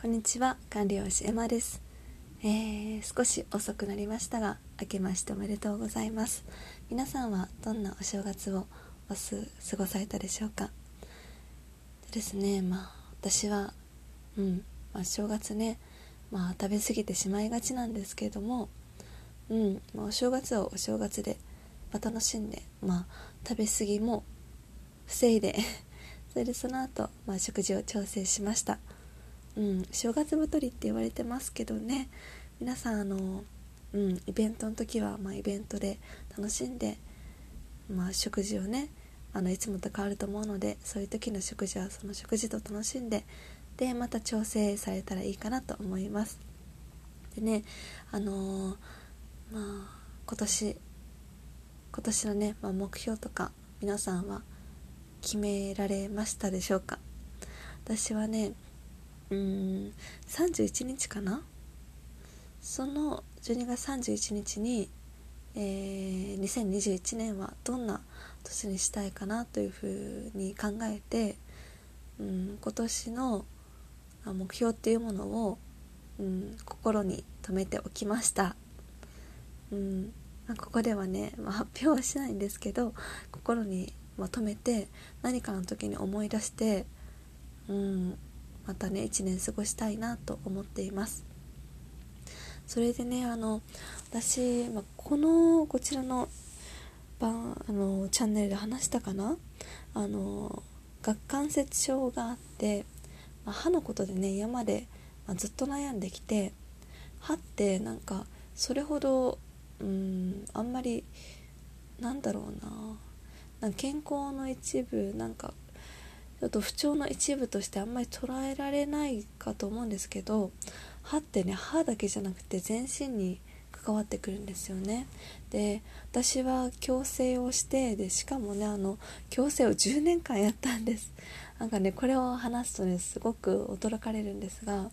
こんにちは管理栄師エマです、えー、少し遅くなりましたが明けましておめでとうございます。皆さんはどんなお正月をお過ごされたでしょうか？でですねまあ私はうん、まあ、正月ねまあ食べ過ぎてしまいがちなんですけれどもうん、まあ、お正月をお正月で、まあ、楽しんでまあ食べ過ぎも防いで それでその後、まあ食事を調整しました。うん、正月太りって言われてますけどね。皆さんあの、うん、イベントの時は、まあ、イベントで楽しんで、まあ、食事をねあのいつもと変わると思うのでそういう時の食事はその食事と楽しんででまた調整されたらいいかなと思います。でねあのー、まあ今年今年のね、まあ、目標とか皆さんは決められましたでしょうか？私はねうん31日かな？その12月31日に、えー、2021年はどんな年にしたいかなというふうに考えて、うん、今年の目標っていうものを、うん、心に留めておきました、うんまあ、ここではね、まあ、発表はしないんですけど心にまとめて何かの時に思い出して、うん、またね1年過ごしたいなと思っています。それでねあの私、まこのこちらの番あのチャンネルで話したかな？あの顎関節症があって、ま、歯のことでね今まで、ま、ずっと悩んできて歯ってなんかそれほどうんあんまりなんだろうな。健康の一部なんかちょっと不調の一部としてあんまり捉えられないかと思うんですけど歯ってね歯だけじゃなくて全身に関わってくるんですよね。で私は矯正をしてでしかもねあの矯正を10年間やったんです。なんかねこれを話すとねすごく驚かれるんですが、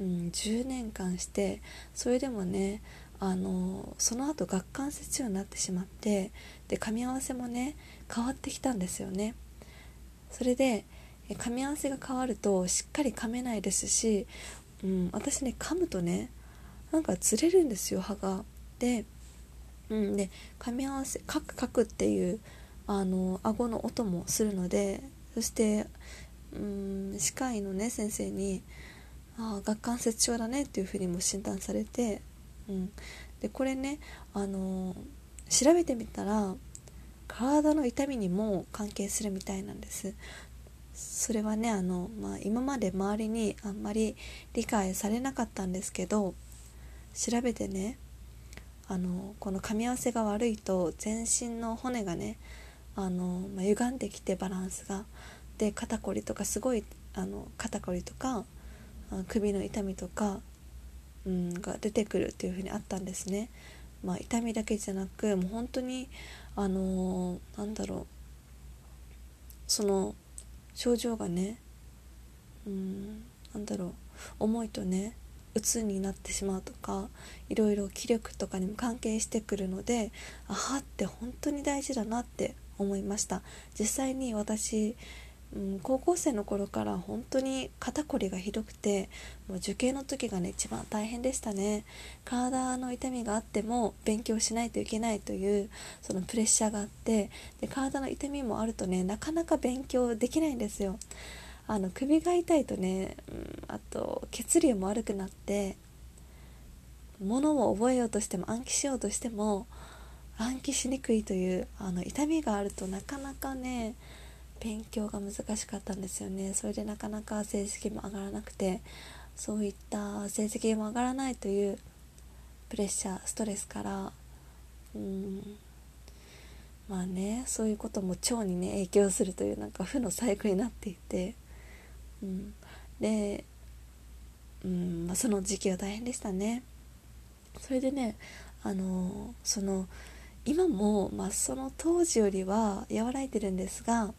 うん、10年間してそれでもねあのその後顎関節症になってしまってで噛み合わせもね変わってきたんですよね。それで噛み合わせが変わるとしっかり噛めないですし、うん、私ね噛むとねなんかずれるんですよ歯が。で,、うん、で噛み合わせカクカクっていうあの顎の音もするのでそして、うん、歯科医のね先生に「ああ顎関節症だね」っていうふうにも診断されて、うん、でこれねあの調べてみたら体の痛みにも関係するみたいなんですそれはねあの、まあ、今まで周りにあんまり理解されなかったんですけど調べてねあのこの噛み合わせが悪いと全身の骨がねあの、まあ、歪んできてバランスがで肩こりとかすごいあの肩こりとか首の痛みとか、うん、が出てくるっていうふうにあったんですね。まあ、痛みだけじゃなくもう本当にあのー、なんだろう。その症状がねうんなんだろう。重いとね鬱になってしまうとかいろいろ気力とかにも関係してくるのであはって本当に大事だなって思いました。実際に私うん、高校生の頃から本当に肩こりがひどくてもう受験の時がね一番大変でしたね。体の痛みがあっても勉強しないといけないというそのプレッシャーがあってで体の痛みもあるとねなかなか勉強できないんですよ。あの首が痛いとね、うん、あと血流も悪くなって物を覚えようとしても暗記しようとしても暗記しにくいというあの痛みがあるとなかなかね勉強が難しかったんですよね。それでなかなか成績も上がらなくてそういった成績も上がらないというプレッシャーストレスからうんまあねそういうことも腸にね影響するというなんか負のサイクルになっていて、うん、で、うんまあ、その時期は大変でしたね。それでねあのその今も、まあ、その当時よりは和らいでるんですが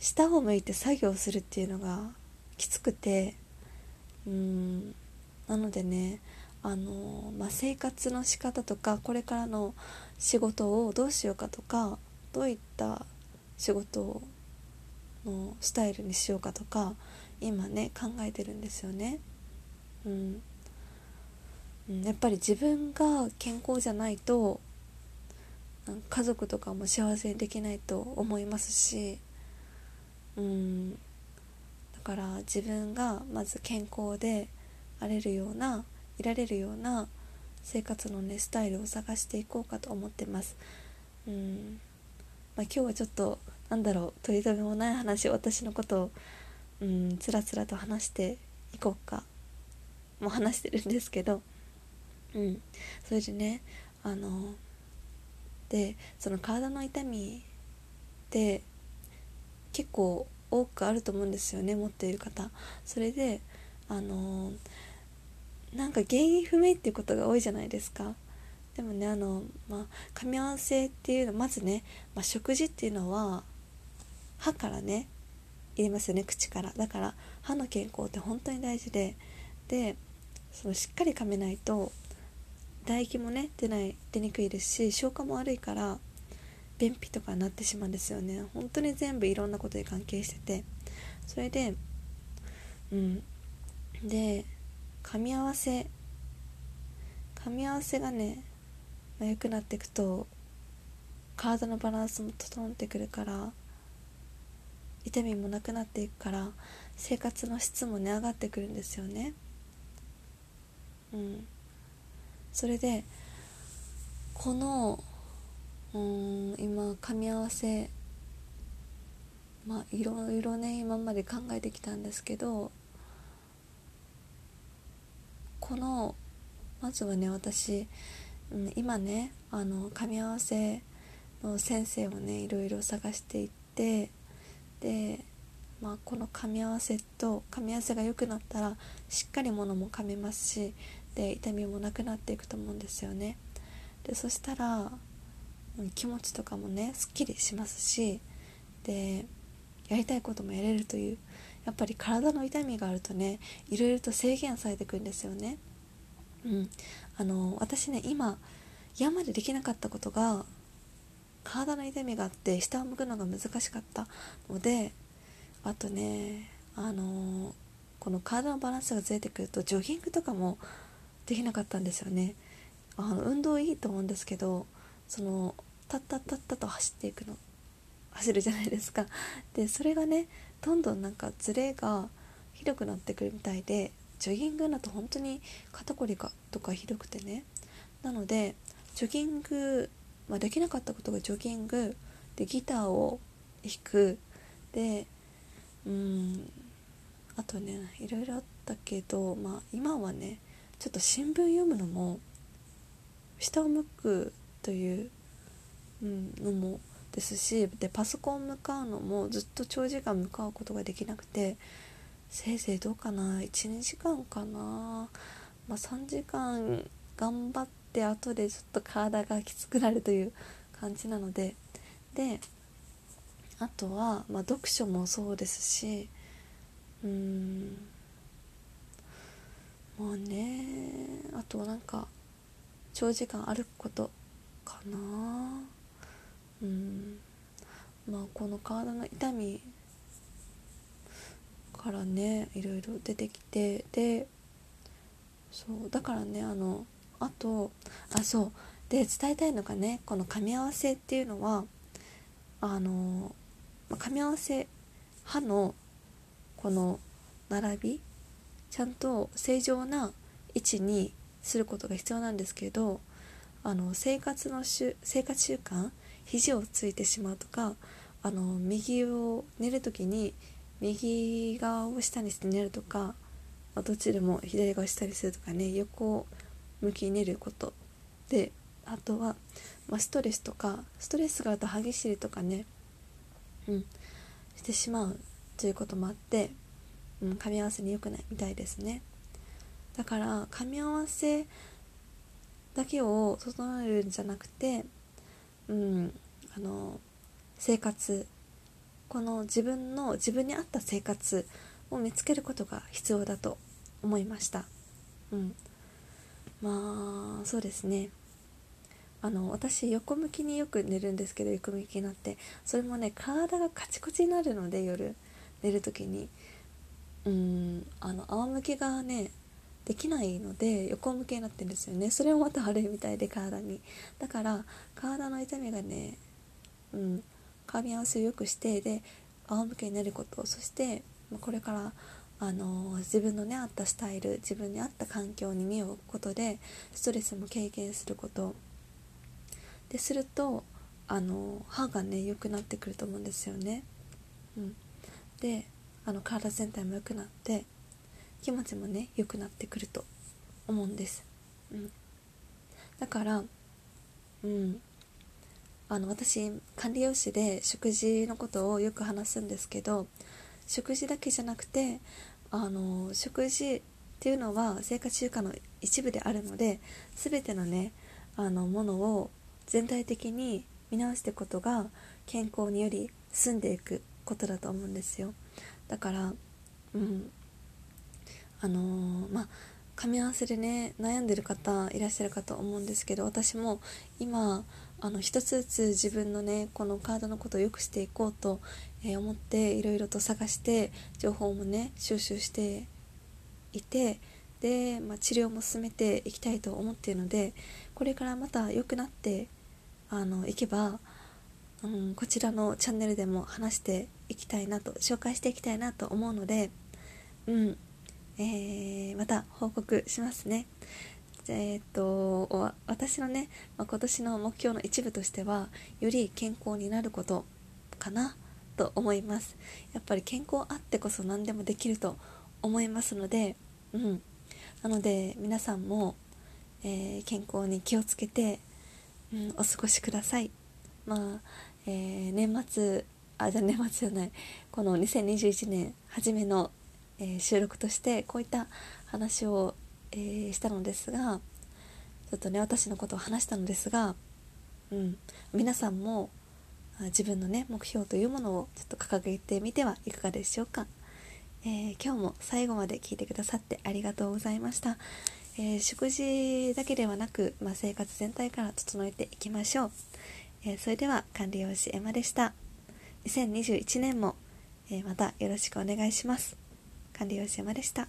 下を向いて作業するっていうのがきつくてうんなのでねあの、まあ、生活の仕方とかこれからの仕事をどうしようかとかどういった仕事のスタイルにしようかとか今ね考えてるんですよね。うん、やっぱり自分が健康じゃないと家族とかも幸せにできないと思いますし、うん、だから自分がまず健康であれるようないられるような生活のねスタイルを探していこうかと思ってます。うん。まあ、今日はちょっとなんだろう取り留めもない話私のことをうんつらつらと話していこうかもう話してるんですけど。うん。それでねあのでその体の痛みって結構多くあると思うんですよね持っている方。それであのなんか原因不明っていうことが多いじゃないですか。でもねあのまあ噛み合わせっていうのまずね、まあ、食事っていうのは歯からね入れますよね口から。だから歯の健康って本当に大事で。でそのしっかり噛めないと唾液もね出ない出にくいですし消化も悪いから便秘とかになってしまうんですよね。本当に全部いろんなことに関係してて。それでうん。で噛み合わせ噛み合わせがね、まあ、良くなっていくと体のバランスも整ってくるから痛みもなくなっていくから生活の質もね上がってくるんですよね。うん。それでこのうん今噛み合わせまあいろいろね今まで考えてきたんですけどこのまずはね私、うん、今ねあの噛み合わせの先生をねいろいろ探していってで、まあ、この噛み合わせと噛み合わせが良くなったらしっかりものも噛めますしで痛みもなくなっていくと思うんですよね。でそしたら気持ちとかもねすっきりしますしでやりたいこともやれるというやっぱり体の痛みがあるとねいろいろと制限されてくんですよね。うん。あの私ね今山でできなかったことが体の痛みがあって下を向くのが難しかったのであとねあのこの体のバランスがずれてくるとジョギングとかもできなかったんですよね。あの運動いいと思うんですけどそのタッタッタッタと走っていくの。走るじゃないですか。でそれがねどんどんなんかズレがひどくなってくるみたいでジョギングだと本当に肩こりかとかひどくてね。なのでジョギング、まあ、できなかったことがジョギングでギターを弾くでうんあとねいろいろあったけど、まあ、今はねちょっと新聞読むのも下を向くという、うん、のもですしでパソコン向かうのもずっと長時間向かうことができなくてせいぜいどうかな12時間かな、まあ、3時間頑張って後でちょっと体がきつくなるという感じなのでであとは、まあ、読書もそうですしうんもうねあとなんか長時間歩くことかな。まあこの体の痛みからねいろいろ出てきてでそうだからねあのあとあそうで伝えたいのがねこの噛み合わせっていうのはあの噛み合わせ歯のこの並びちゃんと正常な位置にすることが必要なんですけどあの生活のし生活習慣肘をついてしまうとかあの右を寝る時に右側を下にして寝るとか、あ、どっちでも左側を下にするとかね横向きに寝ることであとは、まあ、ストレスとかストレスがあると歯ぎしりとかねうんしてしまうということもあってうん、噛み合わせに良くないみたいですね。だから噛み合わせだけを整えるんじゃなくてうんあの生活この自分の自分に合った生活を見つけることが必要だと思いました。うん。まあそうですね。あの私横向きによく寝るんですけど横向きになって。それもね体がカチコチになるので夜寝る時に。うんあの仰向けがねできないので横向けになってるんですよね。それもまた悪いみたいで体に。だから体の痛みがねうん噛み合わせをよくしてで仰向けになること。そしてこれからあの自分のね合ったスタイル自分に合った環境に身を置くことでストレスも軽減すること。でするとあの歯がね良くなってくると思うんですよね。うん、であの体全体も良くなって気持ちもね良くなってくると思うんです。うん、だからうん。あの私管理栄養士で食事のことをよく話すんですけど食事だけじゃなくてあの食事っていうのは生活習慣の一部であるので全てのねあのものを全体的に見直していくことが健康により進んでいくことだと思うんですよ。だからうん。あのー、まあ噛み合わせでね悩んでる方いらっしゃるかと思うんですけど私も今あの一つずつ自分のねこのカードのことを良くしていこうと、思っていろいろと探して情報もね収集していてで、まあ、治療も進めていきたいと思っているのでこれからまた良くなってあの行けば、うん、こちらのチャンネルでも話していきたいなと紹介していきたいなと思うので、うんえー、また報告しますね。えー、っと私のね、まあ、今年の目標の一部としてはより健康になることかなと思います。やっぱり健康あってこそ何でもできると思いますのでうん。なので皆さんも、えー、健康に気をつけてうん、お過ごしください。まあ、えー、年末あじゃあ年末じゃない。この2021年初めの、えー、収録としてこういった話を、えー、したのですがちょっとね私のことを話したのですが、うん、皆さんも自分のね目標というものをちょっと掲げてみてはいかがでしょうか、え今日も最後まで聞いてくださってありがとうございました。えー、食事だけではなく、まあ、生活全体から整えていきましょう、えー、それでは管理栄養士エマでした。2021年も、え、またよろしくお願いします。管理栄養士エマでした。